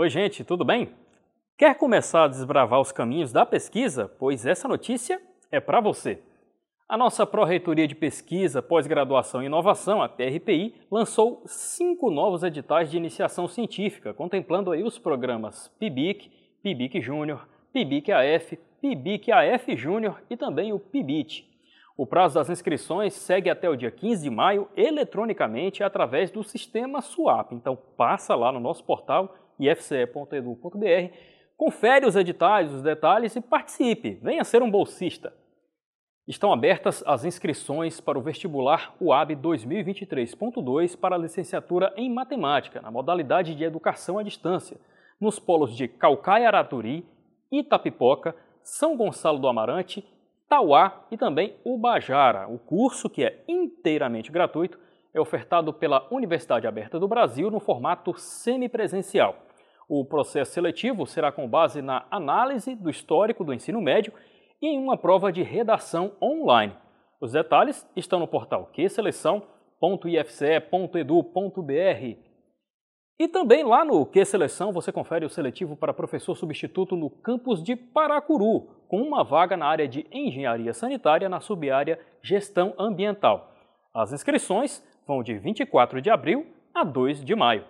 Oi, gente, tudo bem? Quer começar a desbravar os caminhos da pesquisa? Pois essa notícia é para você. A nossa Pró-Reitoria de Pesquisa, Pós-Graduação e Inovação, a PRPI, lançou cinco novos editais de iniciação científica, contemplando aí os programas PIBIC, PIBIC Júnior, PIBIC AF, PIBIC AF Júnior e também o PIBIT. O prazo das inscrições segue até o dia 15 de maio eletronicamente através do sistema SWAP. Então passa lá no nosso portal ifce.edu.br, confere os editais, os detalhes e participe. Venha ser um bolsista. Estão abertas as inscrições para o vestibular UAB 2023.2 para a licenciatura em Matemática, na modalidade de Educação à Distância, nos polos de Calcaia-Araturi, Itapipoca, São Gonçalo do Amarante, Tauá e também Ubajara. O curso, que é inteiramente gratuito, é ofertado pela Universidade Aberta do Brasil no formato semipresencial. O processo seletivo será com base na análise do histórico do ensino médio e em uma prova de redação online. Os detalhes estão no portal qseleção.ifce.edu.br. E também lá no Que Seleção você confere o seletivo para professor substituto no campus de Paracuru, com uma vaga na área de Engenharia Sanitária na subárea Gestão Ambiental. As inscrições vão de 24 de abril a 2 de maio.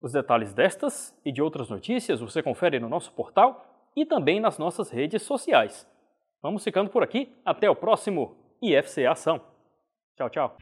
Os detalhes destas e de outras notícias você confere no nosso portal e também nas nossas redes sociais. Vamos ficando por aqui. Até o próximo IFC Ação. Tchau, tchau.